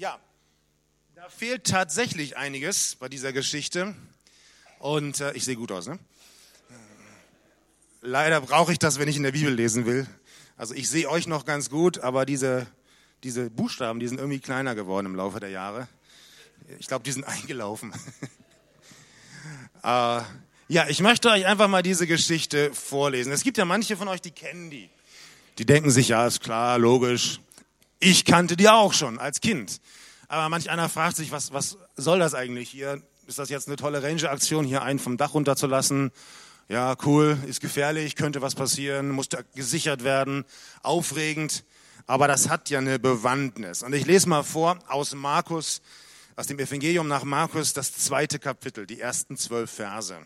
Ja, da fehlt tatsächlich einiges bei dieser Geschichte. Und äh, ich sehe gut aus, ne? Leider brauche ich das, wenn ich in der Bibel lesen will. Also ich sehe euch noch ganz gut, aber diese, diese Buchstaben, die sind irgendwie kleiner geworden im Laufe der Jahre. Ich glaube, die sind eingelaufen. äh, ja, ich möchte euch einfach mal diese Geschichte vorlesen. Es gibt ja manche von euch, die kennen die. Die denken sich, ja, ist klar, logisch. Ich kannte die auch schon als Kind. Aber manch einer fragt sich, was, was soll das eigentlich hier? Ist das jetzt eine tolle Ranger-Aktion, hier einen vom Dach runterzulassen? Ja, cool, ist gefährlich, könnte was passieren, muss gesichert werden, aufregend. Aber das hat ja eine Bewandtnis. Und ich lese mal vor aus Markus, aus dem Evangelium nach Markus, das zweite Kapitel, die ersten zwölf Verse.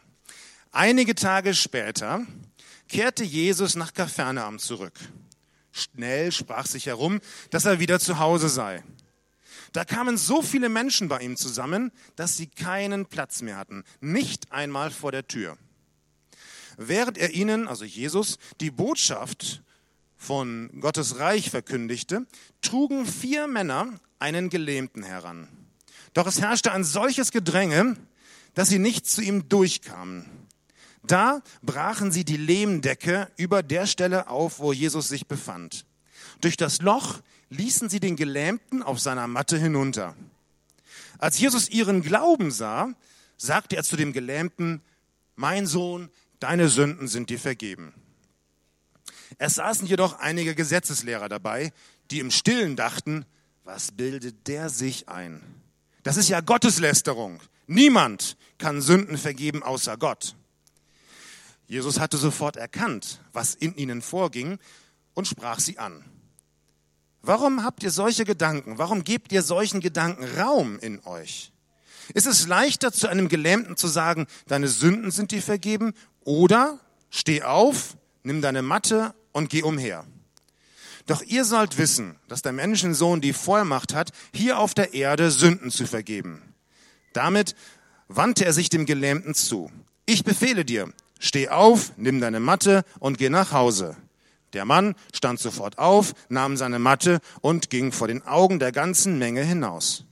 Einige Tage später kehrte Jesus nach Kapernaum zurück. Schnell sprach sich herum, dass er wieder zu Hause sei. Da kamen so viele Menschen bei ihm zusammen, dass sie keinen Platz mehr hatten, nicht einmal vor der Tür. Während er ihnen, also Jesus, die Botschaft von Gottes Reich verkündigte, trugen vier Männer einen Gelähmten heran. Doch es herrschte ein solches Gedränge, dass sie nicht zu ihm durchkamen. Da brachen sie die Lehmdecke über der Stelle auf, wo Jesus sich befand. Durch das Loch ließen sie den Gelähmten auf seiner Matte hinunter. Als Jesus ihren Glauben sah, sagte er zu dem Gelähmten, mein Sohn, deine Sünden sind dir vergeben. Es saßen jedoch einige Gesetzeslehrer dabei, die im stillen dachten, was bildet der sich ein? Das ist ja Gotteslästerung. Niemand kann Sünden vergeben außer Gott. Jesus hatte sofort erkannt, was in ihnen vorging und sprach sie an. Warum habt ihr solche Gedanken? Warum gebt ihr solchen Gedanken Raum in euch? Ist es leichter zu einem Gelähmten zu sagen, deine Sünden sind dir vergeben oder steh auf, nimm deine Matte und geh umher. Doch ihr sollt wissen, dass der Menschensohn die Vollmacht hat, hier auf der Erde Sünden zu vergeben. Damit wandte er sich dem Gelähmten zu. Ich befehle dir, steh auf, nimm deine Matte und geh nach Hause. Der Mann stand sofort auf, nahm seine Matte und ging vor den Augen der ganzen Menge hinaus.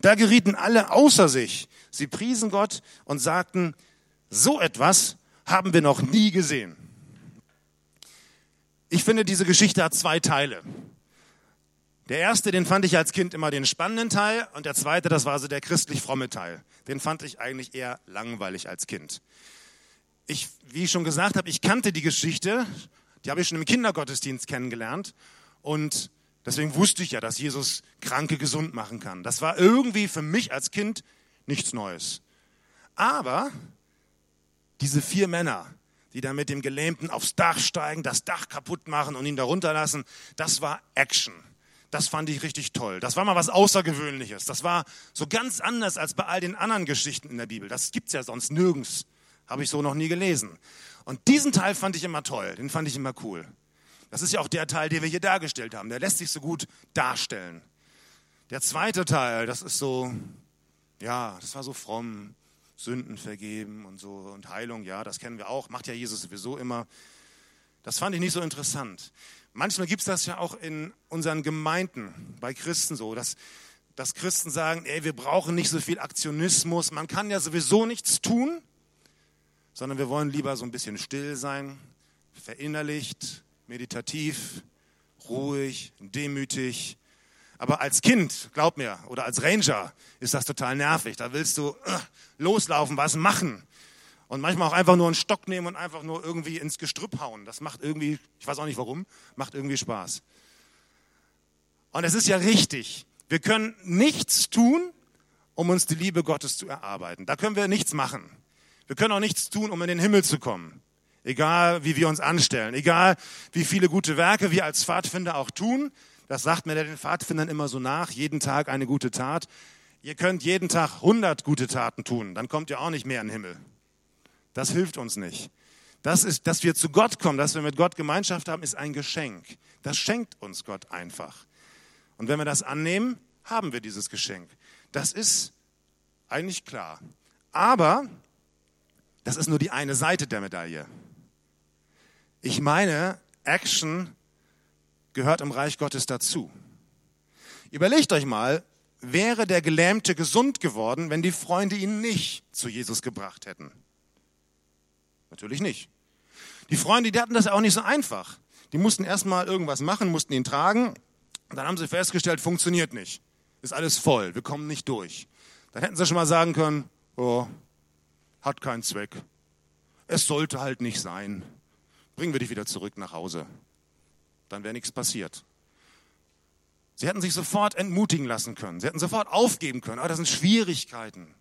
Da gerieten alle außer sich. Sie priesen Gott und sagten, so etwas haben wir noch nie gesehen. Ich finde, diese Geschichte hat zwei Teile. Der erste, den fand ich als Kind immer den spannenden Teil und der zweite, das war so der christlich fromme Teil. Den fand ich eigentlich eher langweilig als Kind. Ich, wie ich schon gesagt habe, ich kannte die Geschichte, die habe ich schon im Kindergottesdienst kennengelernt und deswegen wusste ich ja, dass Jesus Kranke gesund machen kann. Das war irgendwie für mich als Kind nichts Neues. Aber diese vier Männer, die da mit dem Gelähmten aufs Dach steigen, das Dach kaputt machen und ihn da runterlassen, das war Action. Das fand ich richtig toll. Das war mal was Außergewöhnliches. Das war so ganz anders als bei all den anderen Geschichten in der Bibel. Das gibt's ja sonst nirgends. Habe ich so noch nie gelesen. Und diesen Teil fand ich immer toll. Den fand ich immer cool. Das ist ja auch der Teil, den wir hier dargestellt haben. Der lässt sich so gut darstellen. Der zweite Teil, das ist so, ja, das war so fromm. Sünden vergeben und so und Heilung, ja, das kennen wir auch, macht ja Jesus sowieso immer. Das fand ich nicht so interessant. Manchmal gibt es das ja auch in unseren Gemeinden, bei Christen so, dass, dass Christen sagen, ey, wir brauchen nicht so viel Aktionismus, man kann ja sowieso nichts tun, sondern wir wollen lieber so ein bisschen still sein, verinnerlicht, meditativ, ruhig, demütig, aber als Kind, glaub mir, oder als Ranger ist das total nervig. Da willst du uh, loslaufen, was machen. Und manchmal auch einfach nur einen Stock nehmen und einfach nur irgendwie ins Gestrüpp hauen. Das macht irgendwie, ich weiß auch nicht warum, macht irgendwie Spaß. Und es ist ja richtig. Wir können nichts tun, um uns die Liebe Gottes zu erarbeiten. Da können wir nichts machen. Wir können auch nichts tun, um in den Himmel zu kommen. Egal, wie wir uns anstellen. Egal, wie viele gute Werke wir als Pfadfinder auch tun. Das sagt mir den Pfadfindern immer so nach, jeden Tag eine gute Tat. Ihr könnt jeden Tag 100 gute Taten tun, dann kommt ihr auch nicht mehr in den Himmel. Das hilft uns nicht. Das ist, dass wir zu Gott kommen, dass wir mit Gott Gemeinschaft haben, ist ein Geschenk. Das schenkt uns Gott einfach. Und wenn wir das annehmen, haben wir dieses Geschenk. Das ist eigentlich klar. Aber das ist nur die eine Seite der Medaille. Ich meine, Action gehört im Reich Gottes dazu. Überlegt euch mal, wäre der Gelähmte gesund geworden, wenn die Freunde ihn nicht zu Jesus gebracht hätten? Natürlich nicht. Die Freunde, die hatten das auch nicht so einfach. Die mussten erstmal irgendwas machen, mussten ihn tragen. Dann haben sie festgestellt, funktioniert nicht. Ist alles voll, wir kommen nicht durch. Dann hätten sie schon mal sagen können, oh, hat keinen Zweck. Es sollte halt nicht sein. Bringen wir dich wieder zurück nach Hause. Dann wäre nichts passiert. Sie hätten sich sofort entmutigen lassen können. Sie hätten sofort aufgeben können. Aber das sind Schwierigkeiten.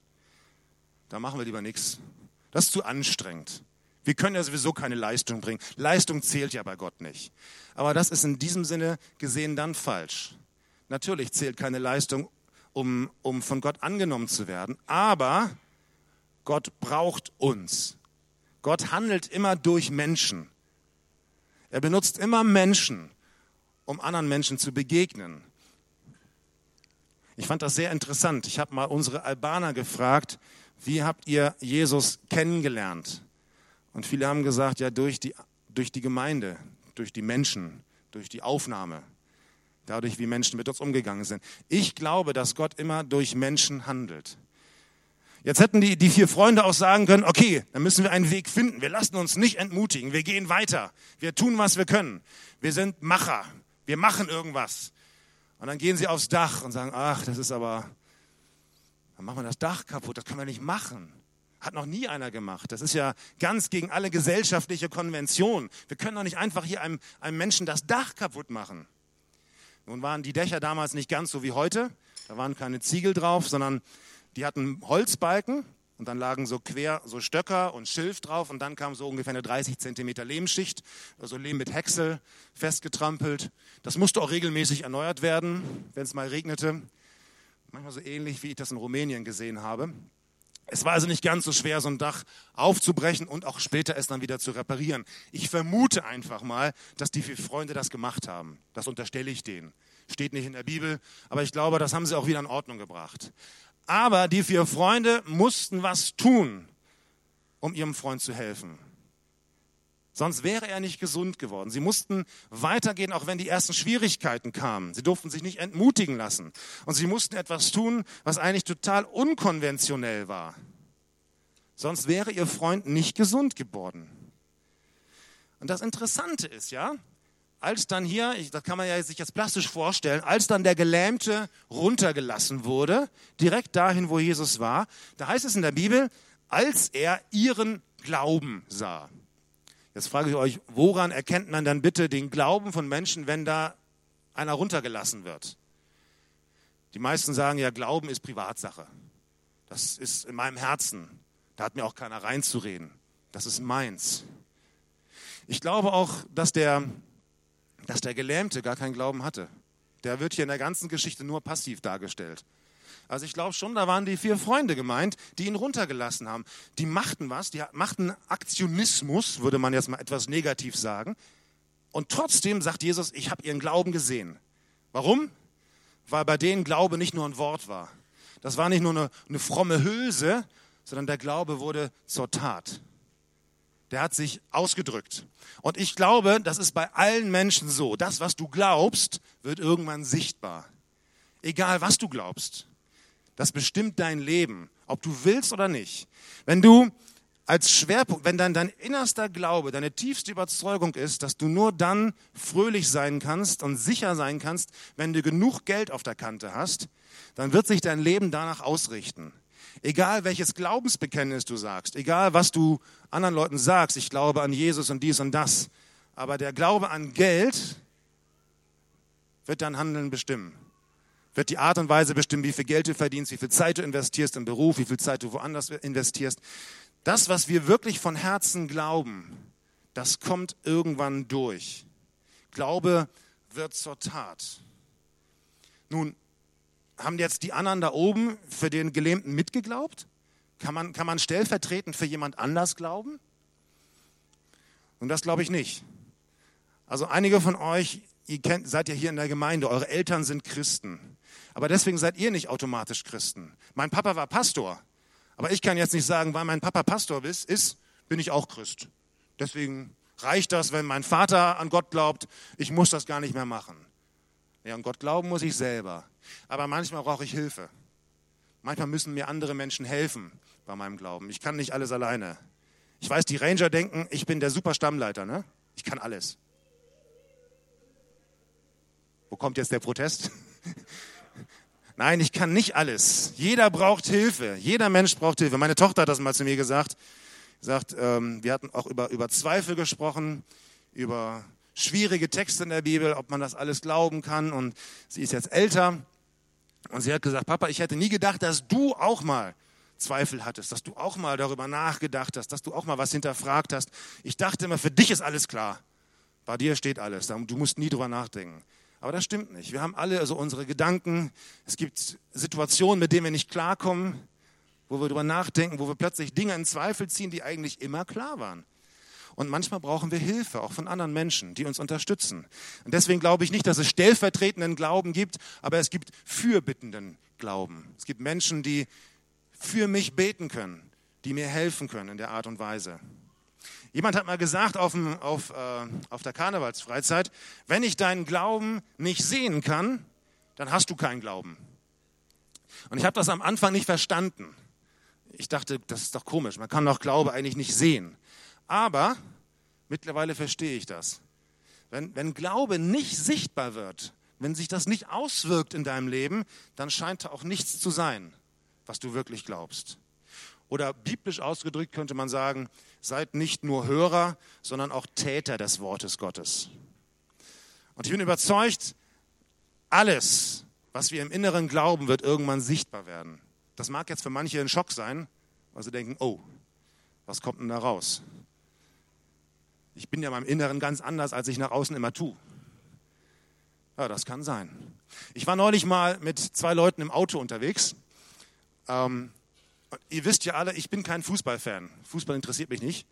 Da machen wir lieber nichts. Das ist zu anstrengend. Wir können ja sowieso keine Leistung bringen. Leistung zählt ja bei Gott nicht. Aber das ist in diesem Sinne gesehen dann falsch. Natürlich zählt keine Leistung, um, um von Gott angenommen zu werden. Aber Gott braucht uns. Gott handelt immer durch Menschen. Er benutzt immer Menschen, um anderen Menschen zu begegnen. Ich fand das sehr interessant. Ich habe mal unsere Albaner gefragt, wie habt ihr Jesus kennengelernt? Und viele haben gesagt, ja, durch die, durch die Gemeinde, durch die Menschen, durch die Aufnahme, dadurch, wie Menschen mit uns umgegangen sind. Ich glaube, dass Gott immer durch Menschen handelt. Jetzt hätten die, die vier Freunde auch sagen können, okay, dann müssen wir einen Weg finden. Wir lassen uns nicht entmutigen. Wir gehen weiter. Wir tun, was wir können. Wir sind Macher. Wir machen irgendwas. Und dann gehen sie aufs Dach und sagen, ach, das ist aber, dann machen wir das Dach kaputt. Das können wir nicht machen. Hat noch nie einer gemacht. Das ist ja ganz gegen alle gesellschaftliche Konventionen. Wir können doch nicht einfach hier einem, einem Menschen das Dach kaputt machen. Nun waren die Dächer damals nicht ganz so wie heute. Da waren keine Ziegel drauf, sondern die hatten Holzbalken und dann lagen so quer so Stöcker und Schilf drauf und dann kam so ungefähr eine 30 Zentimeter Lehmschicht, also Lehm mit Häcksel festgetrampelt. Das musste auch regelmäßig erneuert werden, wenn es mal regnete. Manchmal so ähnlich, wie ich das in Rumänien gesehen habe. Es war also nicht ganz so schwer, so ein Dach aufzubrechen und auch später es dann wieder zu reparieren. Ich vermute einfach mal, dass die vier Freunde das gemacht haben. Das unterstelle ich denen. Steht nicht in der Bibel, aber ich glaube, das haben sie auch wieder in Ordnung gebracht. Aber die vier Freunde mussten was tun, um ihrem Freund zu helfen. Sonst wäre er nicht gesund geworden. Sie mussten weitergehen, auch wenn die ersten Schwierigkeiten kamen. Sie durften sich nicht entmutigen lassen. Und sie mussten etwas tun, was eigentlich total unkonventionell war. Sonst wäre ihr Freund nicht gesund geworden. Und das Interessante ist ja, als dann hier, das kann man ja sich jetzt plastisch vorstellen, als dann der Gelähmte runtergelassen wurde, direkt dahin, wo Jesus war, da heißt es in der Bibel, als er ihren Glauben sah. Jetzt frage ich euch, woran erkennt man dann bitte den Glauben von Menschen, wenn da einer runtergelassen wird? Die meisten sagen ja, Glauben ist Privatsache. Das ist in meinem Herzen. Da hat mir auch keiner reinzureden. Das ist meins. Ich glaube auch, dass der, dass der Gelähmte gar keinen Glauben hatte. Der wird hier in der ganzen Geschichte nur passiv dargestellt. Also ich glaube schon, da waren die vier Freunde gemeint, die ihn runtergelassen haben. Die machten was, die machten Aktionismus, würde man jetzt mal etwas negativ sagen. Und trotzdem sagt Jesus, ich habe ihren Glauben gesehen. Warum? Weil bei denen Glaube nicht nur ein Wort war. Das war nicht nur eine, eine fromme Hülse, sondern der Glaube wurde zur Tat. Der hat sich ausgedrückt. Und ich glaube, das ist bei allen Menschen so. Das, was du glaubst, wird irgendwann sichtbar. Egal, was du glaubst. Das bestimmt dein Leben, ob du willst oder nicht. Wenn du als Schwerpunkt, wenn dann dein innerster Glaube, deine tiefste Überzeugung ist, dass du nur dann fröhlich sein kannst und sicher sein kannst, wenn du genug Geld auf der Kante hast, dann wird sich dein Leben danach ausrichten. Egal welches Glaubensbekenntnis du sagst, egal was du anderen Leuten sagst, ich glaube an Jesus und dies und das, aber der Glaube an Geld wird dein Handeln bestimmen wird die Art und Weise bestimmen, wie viel Geld du verdienst, wie viel Zeit du investierst im Beruf, wie viel Zeit du woanders investierst. Das, was wir wirklich von Herzen glauben, das kommt irgendwann durch. Glaube wird zur Tat. Nun, haben jetzt die anderen da oben für den Gelähmten mitgeglaubt? Kann man, kann man stellvertretend für jemand anders glauben? Und das glaube ich nicht. Also einige von euch, ihr kennt, seid ja hier in der Gemeinde, eure Eltern sind Christen. Aber deswegen seid ihr nicht automatisch Christen. Mein Papa war Pastor. Aber ich kann jetzt nicht sagen, weil mein Papa Pastor ist, ist bin ich auch Christ. Deswegen reicht das, wenn mein Vater an Gott glaubt. Ich muss das gar nicht mehr machen. Ja, und Gott glauben muss ich selber. Aber manchmal brauche ich Hilfe. Manchmal müssen mir andere Menschen helfen bei meinem Glauben. Ich kann nicht alles alleine. Ich weiß, die Ranger denken, ich bin der super Stammleiter, ne? Ich kann alles. Wo kommt jetzt der Protest? Nein, ich kann nicht alles. Jeder braucht Hilfe. Jeder Mensch braucht Hilfe. Meine Tochter hat das mal zu mir gesagt. Sagt, ähm, wir hatten auch über, über Zweifel gesprochen, über schwierige Texte in der Bibel, ob man das alles glauben kann. Und sie ist jetzt älter. Und sie hat gesagt, Papa, ich hätte nie gedacht, dass du auch mal Zweifel hattest, dass du auch mal darüber nachgedacht hast, dass du auch mal was hinterfragt hast. Ich dachte immer, für dich ist alles klar. Bei dir steht alles. Du musst nie drüber nachdenken. Aber das stimmt nicht. Wir haben alle also unsere Gedanken. Es gibt Situationen, mit denen wir nicht klarkommen, wo wir darüber nachdenken, wo wir plötzlich Dinge in Zweifel ziehen, die eigentlich immer klar waren. Und manchmal brauchen wir Hilfe, auch von anderen Menschen, die uns unterstützen. Und deswegen glaube ich nicht, dass es stellvertretenden Glauben gibt, aber es gibt fürbittenden Glauben. Es gibt Menschen, die für mich beten können, die mir helfen können in der Art und Weise. Jemand hat mal gesagt auf, dem, auf, äh, auf der Karnevalsfreizeit, wenn ich deinen Glauben nicht sehen kann, dann hast du keinen Glauben. Und ich habe das am Anfang nicht verstanden. Ich dachte, das ist doch komisch, man kann doch Glaube eigentlich nicht sehen. Aber mittlerweile verstehe ich das. Wenn, wenn Glaube nicht sichtbar wird, wenn sich das nicht auswirkt in deinem Leben, dann scheint da auch nichts zu sein, was du wirklich glaubst. Oder biblisch ausgedrückt könnte man sagen, seid nicht nur Hörer, sondern auch Täter des Wortes Gottes. Und ich bin überzeugt, alles, was wir im Inneren glauben, wird irgendwann sichtbar werden. Das mag jetzt für manche ein Schock sein, weil sie denken, oh, was kommt denn da raus? Ich bin ja meinem Inneren ganz anders, als ich nach außen immer tue. Ja, das kann sein. Ich war neulich mal mit zwei Leuten im Auto unterwegs. Ähm, ihr wisst ja alle, ich bin kein Fußballfan. Fußball interessiert mich nicht.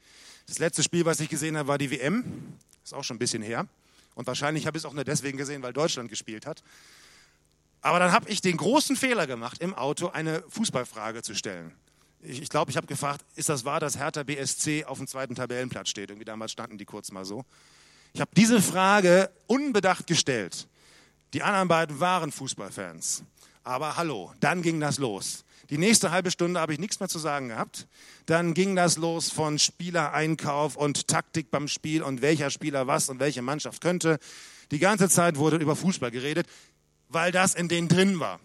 Das letzte Spiel, was ich gesehen habe, war die WM. Ist auch schon ein bisschen her. Und wahrscheinlich habe ich es auch nur deswegen gesehen, weil Deutschland gespielt hat. Aber dann habe ich den großen Fehler gemacht, im Auto eine Fußballfrage zu stellen. Ich glaube, ich, glaub, ich habe gefragt, ist das wahr, dass Hertha BSC auf dem zweiten Tabellenplatz steht? Irgendwie damals standen die kurz mal so. Ich habe diese Frage unbedacht gestellt. Die anderen beiden waren Fußballfans. Aber hallo, dann ging das los. Die nächste halbe Stunde habe ich nichts mehr zu sagen gehabt. Dann ging das los von Spielereinkauf und Taktik beim Spiel und welcher Spieler was und welche Mannschaft könnte. Die ganze Zeit wurde über Fußball geredet, weil das in denen drin war.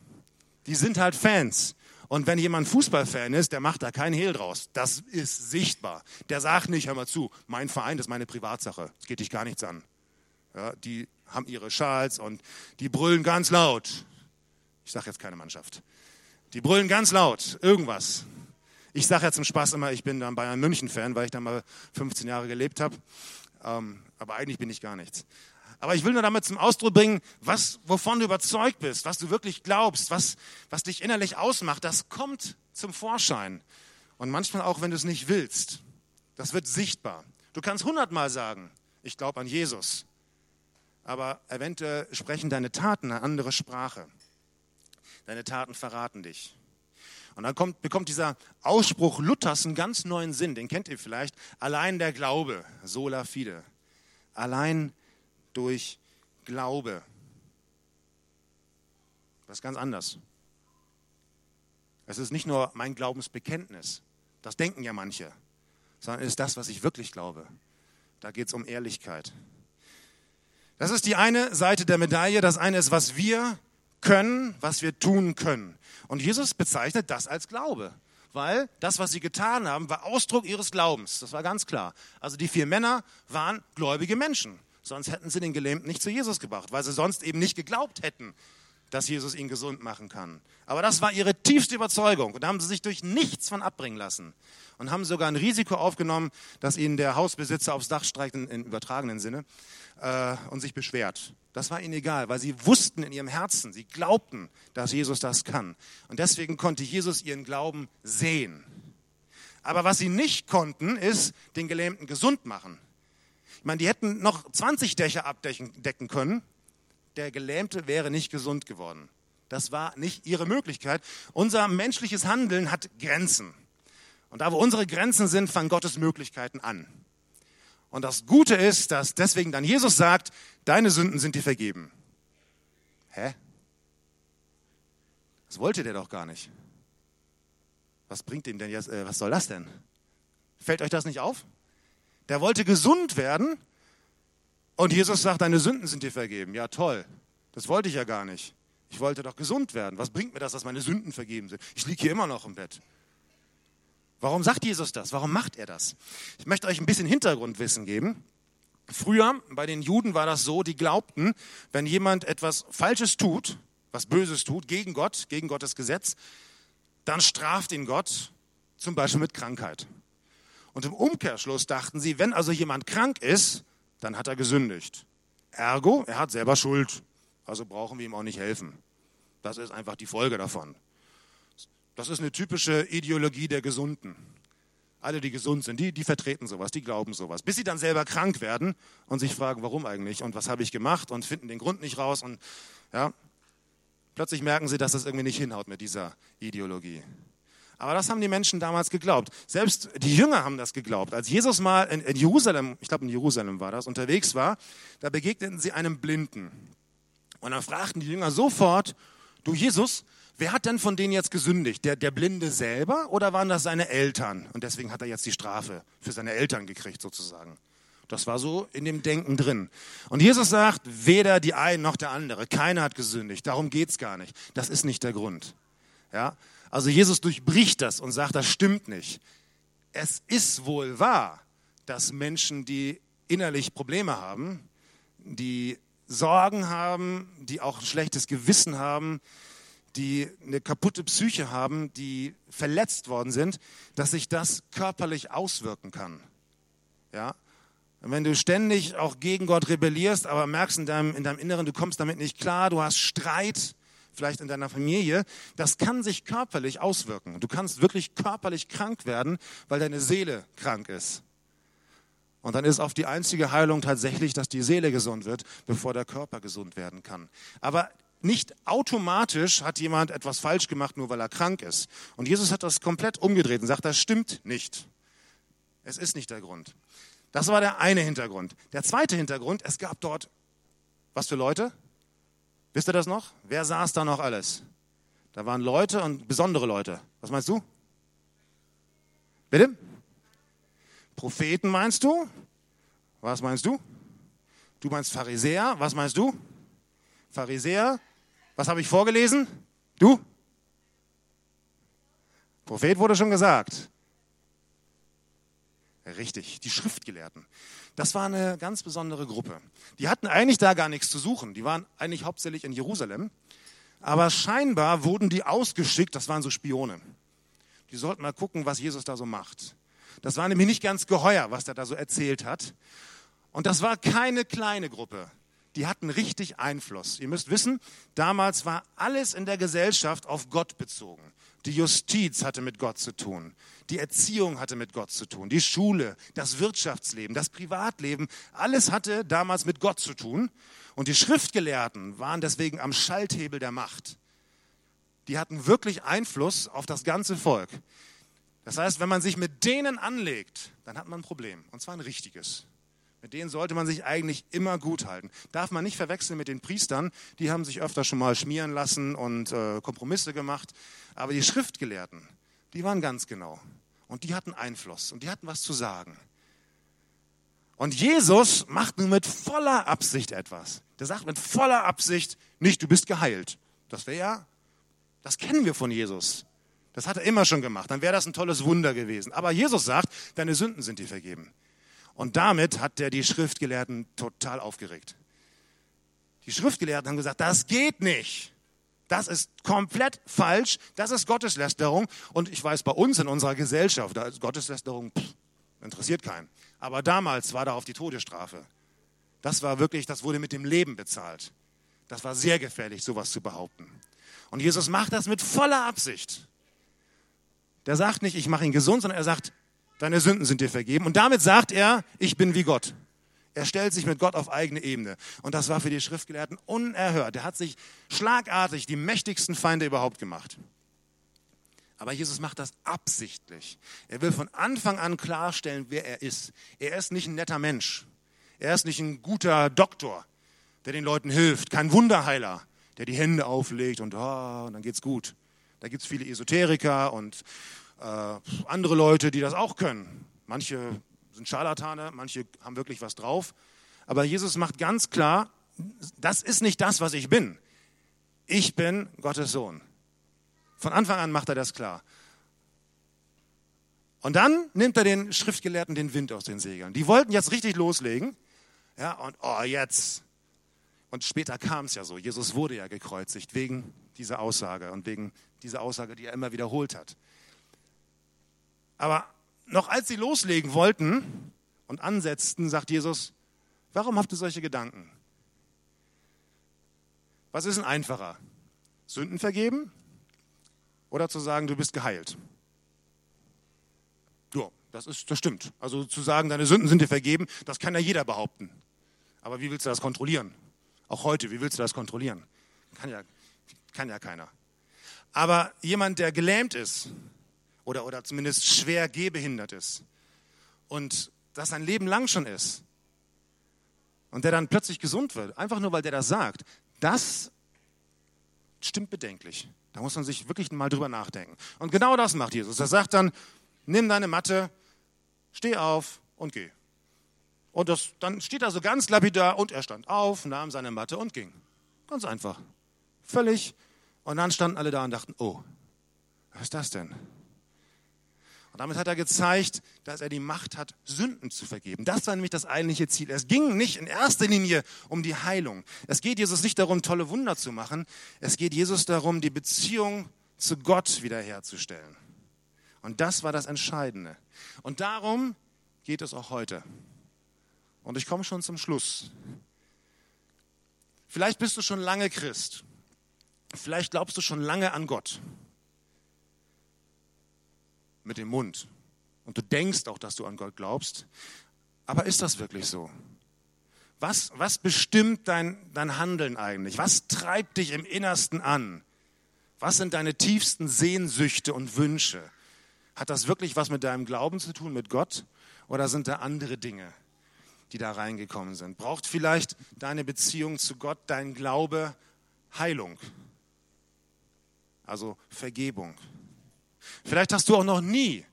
Die sind halt Fans. Und wenn jemand Fußballfan ist, der macht da keinen Hehl draus. Das ist sichtbar. Der sagt nicht, hör mal zu, mein Verein ist meine Privatsache. Es geht dich gar nichts an. Ja, die haben ihre Schals und die brüllen ganz laut. Ich sage jetzt keine Mannschaft. Die brüllen ganz laut, irgendwas. Ich sage ja zum Spaß immer, ich bin dann Bayern München-Fan, weil ich da mal 15 Jahre gelebt habe. Ähm, aber eigentlich bin ich gar nichts. Aber ich will nur damit zum Ausdruck bringen, was, wovon du überzeugt bist, was du wirklich glaubst, was, was dich innerlich ausmacht, das kommt zum Vorschein. Und manchmal auch, wenn du es nicht willst. Das wird sichtbar. Du kannst hundertmal sagen, ich glaube an Jesus. Aber eventuell sprechen deine Taten eine andere Sprache. Deine Taten verraten dich. Und dann kommt, bekommt dieser Ausspruch Luthers einen ganz neuen Sinn, den kennt ihr vielleicht. Allein der Glaube, sola fide. Allein durch Glaube. Das ist ganz anders. Es ist nicht nur mein Glaubensbekenntnis, das denken ja manche, sondern es ist das, was ich wirklich glaube. Da geht es um Ehrlichkeit. Das ist die eine Seite der Medaille. Das eine ist, was wir können, was wir tun können. Und Jesus bezeichnet das als Glaube, weil das, was sie getan haben, war Ausdruck ihres Glaubens. Das war ganz klar. Also die vier Männer waren gläubige Menschen. Sonst hätten sie den Gelähmten nicht zu Jesus gebracht, weil sie sonst eben nicht geglaubt hätten, dass Jesus ihn gesund machen kann. Aber das war ihre tiefste Überzeugung und da haben sie sich durch nichts von abbringen lassen und haben sogar ein Risiko aufgenommen, dass ihnen der Hausbesitzer aufs Dach streicht, im übertragenen Sinne, äh, und sich beschwert. Das war ihnen egal, weil sie wussten in ihrem Herzen, sie glaubten, dass Jesus das kann. Und deswegen konnte Jesus ihren Glauben sehen. Aber was sie nicht konnten, ist den Gelähmten gesund machen. Ich meine, die hätten noch 20 Dächer abdecken können. Der Gelähmte wäre nicht gesund geworden. Das war nicht ihre Möglichkeit. Unser menschliches Handeln hat Grenzen. Und da, wo unsere Grenzen sind, fangen Gottes Möglichkeiten an. Und das Gute ist, dass deswegen dann Jesus sagt, deine Sünden sind dir vergeben. Hä? Das wollte der doch gar nicht. Was bringt ihm denn jetzt, äh, was soll das denn? Fällt euch das nicht auf? Der wollte gesund werden und Jesus sagt, deine Sünden sind dir vergeben. Ja, toll. Das wollte ich ja gar nicht. Ich wollte doch gesund werden. Was bringt mir das, dass meine Sünden vergeben sind? Ich liege hier immer noch im Bett. Warum sagt Jesus das? Warum macht er das? Ich möchte euch ein bisschen Hintergrundwissen geben. Früher bei den Juden war das so, die glaubten, wenn jemand etwas Falsches tut, was Böses tut, gegen Gott, gegen Gottes Gesetz, dann straft ihn Gott zum Beispiel mit Krankheit. Und im Umkehrschluss dachten sie, wenn also jemand krank ist, dann hat er gesündigt. Ergo, er hat selber Schuld. Also brauchen wir ihm auch nicht helfen. Das ist einfach die Folge davon. Das ist eine typische Ideologie der Gesunden. Alle, die gesund sind, die, die vertreten sowas, die glauben sowas. Bis sie dann selber krank werden und sich fragen, warum eigentlich und was habe ich gemacht und finden den Grund nicht raus. Und ja, plötzlich merken sie, dass das irgendwie nicht hinhaut mit dieser Ideologie. Aber das haben die Menschen damals geglaubt. Selbst die Jünger haben das geglaubt. Als Jesus mal in, in Jerusalem, ich glaube in Jerusalem war das, unterwegs war, da begegneten sie einem Blinden. Und dann fragten die Jünger sofort, du Jesus, wer hat denn von denen jetzt gesündigt? Der, der Blinde selber oder waren das seine Eltern? Und deswegen hat er jetzt die Strafe für seine Eltern gekriegt sozusagen. Das war so in dem Denken drin. Und Jesus sagt, weder die eine noch der andere. Keiner hat gesündigt. Darum geht's gar nicht. Das ist nicht der Grund. Ja? Also Jesus durchbricht das und sagt, das stimmt nicht. Es ist wohl wahr, dass Menschen, die innerlich Probleme haben, die Sorgen haben, die auch ein schlechtes Gewissen haben, die eine kaputte Psyche haben, die verletzt worden sind, dass sich das körperlich auswirken kann. Ja? Und wenn du ständig auch gegen Gott rebellierst, aber merkst in deinem, in deinem Inneren, du kommst damit nicht klar, du hast Streit, vielleicht in deiner Familie, das kann sich körperlich auswirken. Du kannst wirklich körperlich krank werden, weil deine Seele krank ist. Und dann ist oft die einzige Heilung tatsächlich, dass die Seele gesund wird, bevor der Körper gesund werden kann. Aber nicht automatisch hat jemand etwas falsch gemacht, nur weil er krank ist. Und Jesus hat das komplett umgedreht und sagt, das stimmt nicht. Es ist nicht der Grund. Das war der eine Hintergrund. Der zweite Hintergrund, es gab dort, was für Leute? Wisst ihr das noch? Wer saß da noch alles? Da waren Leute und besondere Leute. Was meinst du? Bitte? Propheten meinst du? Was meinst du? Du meinst Pharisäer? Was meinst du? Pharisäer? Was habe ich vorgelesen? Du? Prophet wurde schon gesagt. Richtig, die Schriftgelehrten. Das war eine ganz besondere Gruppe. Die hatten eigentlich da gar nichts zu suchen. Die waren eigentlich hauptsächlich in Jerusalem. Aber scheinbar wurden die ausgeschickt, das waren so Spione. Die sollten mal gucken, was Jesus da so macht. Das war nämlich nicht ganz geheuer, was er da so erzählt hat. Und das war keine kleine Gruppe. Die hatten richtig Einfluss. Ihr müsst wissen, damals war alles in der Gesellschaft auf Gott bezogen. Die Justiz hatte mit Gott zu tun. Die Erziehung hatte mit Gott zu tun. Die Schule, das Wirtschaftsleben, das Privatleben, alles hatte damals mit Gott zu tun. Und die Schriftgelehrten waren deswegen am Schalthebel der Macht. Die hatten wirklich Einfluss auf das ganze Volk. Das heißt, wenn man sich mit denen anlegt, dann hat man ein Problem. Und zwar ein richtiges. Mit denen sollte man sich eigentlich immer gut halten. Darf man nicht verwechseln mit den Priestern, die haben sich öfter schon mal schmieren lassen und äh, Kompromisse gemacht. Aber die Schriftgelehrten, die waren ganz genau. Und die hatten Einfluss und die hatten was zu sagen. Und Jesus macht nun mit voller Absicht etwas. Der sagt mit voller Absicht nicht, du bist geheilt. Das wäre ja, das kennen wir von Jesus. Das hat er immer schon gemacht. Dann wäre das ein tolles Wunder gewesen. Aber Jesus sagt, deine Sünden sind dir vergeben. Und damit hat er die Schriftgelehrten total aufgeregt. Die Schriftgelehrten haben gesagt, das geht nicht. Das ist komplett falsch. Das ist Gotteslästerung. Und ich weiß, bei uns in unserer Gesellschaft, da ist Gotteslästerung, pff, interessiert keinen. Aber damals war darauf die Todesstrafe. Das war wirklich, das wurde mit dem Leben bezahlt. Das war sehr gefährlich, sowas zu behaupten. Und Jesus macht das mit voller Absicht. Der sagt nicht, ich mache ihn gesund, sondern er sagt, deine Sünden sind dir vergeben. Und damit sagt er, ich bin wie Gott. Er stellt sich mit Gott auf eigene Ebene. Und das war für die Schriftgelehrten unerhört. Er hat sich schlagartig die mächtigsten Feinde überhaupt gemacht. Aber Jesus macht das absichtlich. Er will von Anfang an klarstellen, wer er ist. Er ist nicht ein netter Mensch. Er ist nicht ein guter Doktor, der den Leuten hilft, kein Wunderheiler, der die Hände auflegt und, oh, und dann geht's gut. Da gibt es viele Esoteriker und andere Leute, die das auch können. Manche sind Scharlatane, manche haben wirklich was drauf. Aber Jesus macht ganz klar, das ist nicht das, was ich bin. Ich bin Gottes Sohn. Von Anfang an macht er das klar. Und dann nimmt er den Schriftgelehrten den Wind aus den Segeln. Die wollten jetzt richtig loslegen. Ja, und oh, jetzt. Und später kam es ja so. Jesus wurde ja gekreuzigt wegen dieser Aussage und wegen dieser Aussage, die er immer wiederholt hat. Aber noch als sie loslegen wollten und ansetzten, sagt Jesus, warum habt ihr solche Gedanken? Was ist denn einfacher? Sünden vergeben oder zu sagen, du bist geheilt? Ja, das, ist, das stimmt. Also zu sagen, deine Sünden sind dir vergeben, das kann ja jeder behaupten. Aber wie willst du das kontrollieren? Auch heute, wie willst du das kontrollieren? Kann ja, kann ja keiner. Aber jemand, der gelähmt ist oder, oder zumindest schwer gehbehindert ist und das sein Leben lang schon ist und der dann plötzlich gesund wird, einfach nur weil der das sagt, das stimmt bedenklich. Da muss man sich wirklich mal drüber nachdenken. Und genau das macht Jesus. Er sagt dann, nimm deine Matte, steh auf und geh. Und das, dann steht da so ganz lapidar, und er stand auf, nahm seine Matte und ging. Ganz einfach. Völlig. Und dann standen alle da und dachten, oh, was ist das denn? Und damit hat er gezeigt, dass er die Macht hat, Sünden zu vergeben. Das war nämlich das eigentliche Ziel. Es ging nicht in erster Linie um die Heilung. Es geht Jesus nicht darum, tolle Wunder zu machen. Es geht Jesus darum, die Beziehung zu Gott wiederherzustellen. Und das war das Entscheidende. Und darum geht es auch heute. Und ich komme schon zum Schluss. Vielleicht bist du schon lange Christ. Vielleicht glaubst du schon lange an Gott. Mit dem Mund. Und du denkst auch, dass du an Gott glaubst. Aber ist das wirklich so? Was, was bestimmt dein, dein Handeln eigentlich? Was treibt dich im Innersten an? Was sind deine tiefsten Sehnsüchte und Wünsche? Hat das wirklich was mit deinem Glauben zu tun, mit Gott? Oder sind da andere Dinge? die da reingekommen sind? Braucht vielleicht deine Beziehung zu Gott, dein Glaube Heilung? Also Vergebung. Vielleicht hast du auch noch nie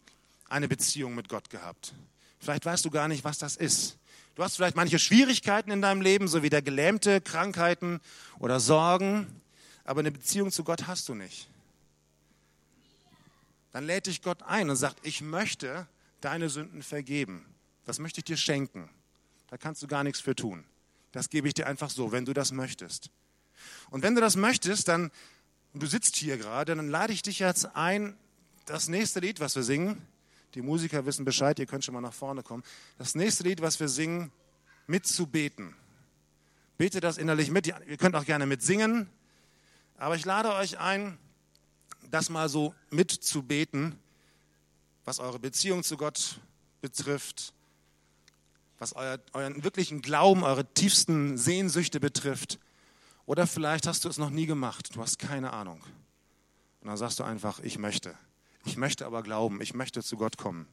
eine Beziehung mit Gott gehabt. Vielleicht weißt du gar nicht, was das ist. Du hast vielleicht manche Schwierigkeiten in deinem Leben, so wie der Gelähmte, Krankheiten oder Sorgen, aber eine Beziehung zu Gott hast du nicht. Dann lädt dich Gott ein und sagt, ich möchte deine Sünden vergeben. Das möchte ich dir schenken. Da kannst du gar nichts für tun. Das gebe ich dir einfach so, wenn du das möchtest. Und wenn du das möchtest, dann, du sitzt hier gerade, dann lade ich dich jetzt ein, das nächste Lied, was wir singen, die Musiker wissen Bescheid, ihr könnt schon mal nach vorne kommen, das nächste Lied, was wir singen, mitzubeten. Bete das innerlich mit, ihr könnt auch gerne mitsingen, aber ich lade euch ein, das mal so mitzubeten, was eure Beziehung zu Gott betrifft, was euer, euren wirklichen Glauben, eure tiefsten Sehnsüchte betrifft. Oder vielleicht hast du es noch nie gemacht, du hast keine Ahnung. Und dann sagst du einfach, ich möchte. Ich möchte aber glauben, ich möchte zu Gott kommen.